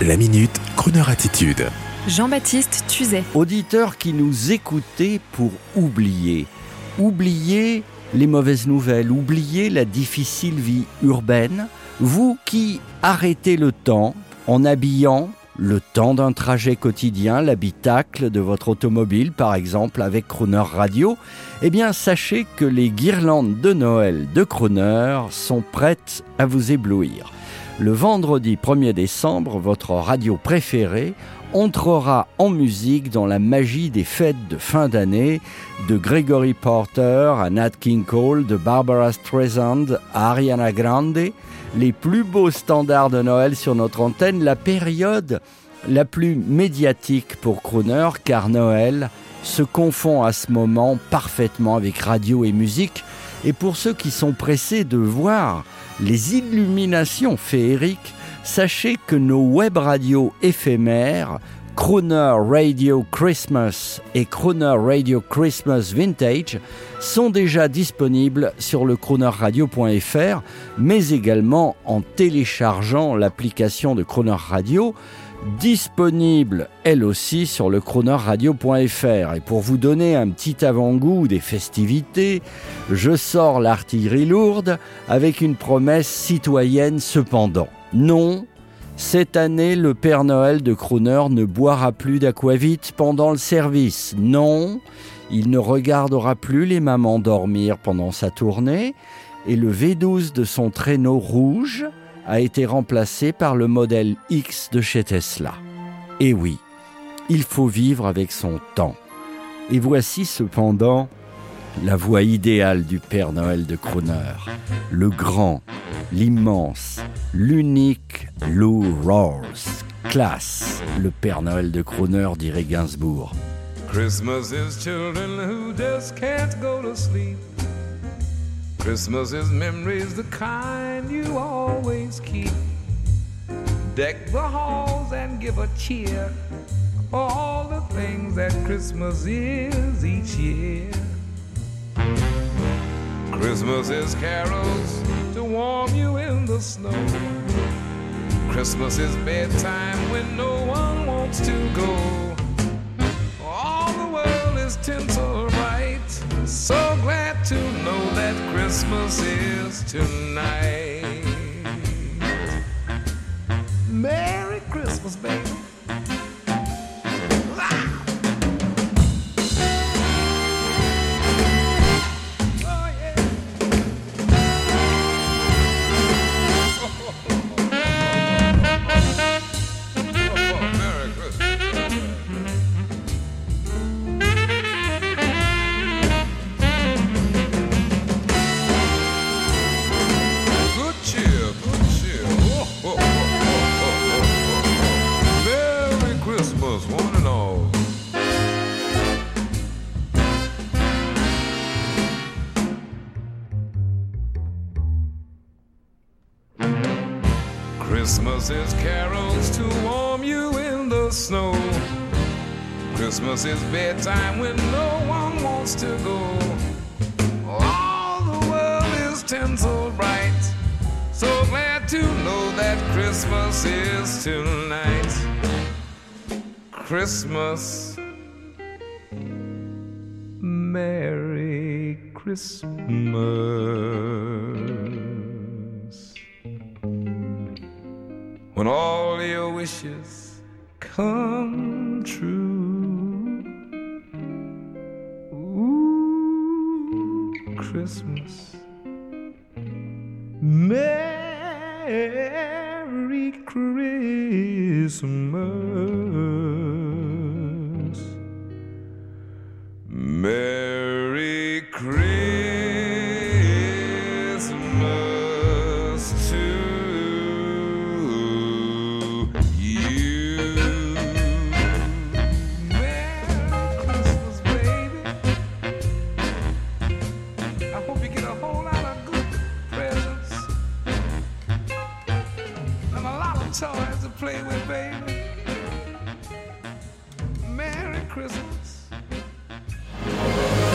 La minute Kroneur attitude. Jean-Baptiste Tuzet. Auditeurs qui nous écoutez pour oublier. Oublier les mauvaises nouvelles, oublier la difficile vie urbaine. Vous qui arrêtez le temps en habillant le temps d'un trajet quotidien, l'habitacle de votre automobile par exemple avec Croner Radio, eh bien sachez que les guirlandes de Noël de Croner sont prêtes à vous éblouir. Le vendredi 1er décembre, votre radio préférée entrera en musique dans la magie des fêtes de fin d'année, de Gregory Porter à Nat King Cole, de Barbara Streisand à Ariana Grande, les plus beaux standards de Noël sur notre antenne, la période la plus médiatique pour Crooner, car Noël se confond à ce moment parfaitement avec radio et musique. Et pour ceux qui sont pressés de voir les illuminations féeriques, sachez que nos web radios éphémères, Crooner Radio Christmas et Crooner Radio Christmas Vintage, sont déjà disponibles sur le croonerradio.fr, mais également en téléchargeant l'application de Crooner Radio disponible elle aussi sur le chronoradio.fr. Et pour vous donner un petit avant-goût des festivités, je sors l'artillerie lourde avec une promesse citoyenne cependant. Non, cette année, le Père Noël de Crooner ne boira plus d'aquavite pendant le service. Non, il ne regardera plus les mamans dormir pendant sa tournée. Et le V12 de son traîneau rouge a été remplacé par le modèle X de chez Tesla. Et oui, il faut vivre avec son temps. Et voici cependant la voix idéale du Père Noël de Crooner, le grand, l'immense, l'unique Lou Rawls. Classe, le Père Noël de Crooner, dirait Gainsbourg. Christmas is children who just can't go to sleep. Christmas is memories, the kind you always keep. Deck the halls and give a cheer for all the things that Christmas is each year. Christmas is carols to warm you in the snow. Christmas is bedtime when no one wants to go. All the world is tinsel bright. So glad to know that Christmas is tonight. Merry Christmas, baby. Christmas is carols to warm you in the snow. Christmas is bedtime when no one wants to go. All the world is tinsel bright. So glad to know that Christmas is tonight. Christmas. Merry Christmas. When all your wishes come true. Ooh, Christmas. Merry Christmas. Merry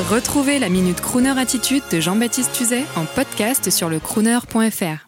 Retrouvez la Minute Crooner Attitude de Jean-Baptiste Tuzet en podcast sur le crooner.fr.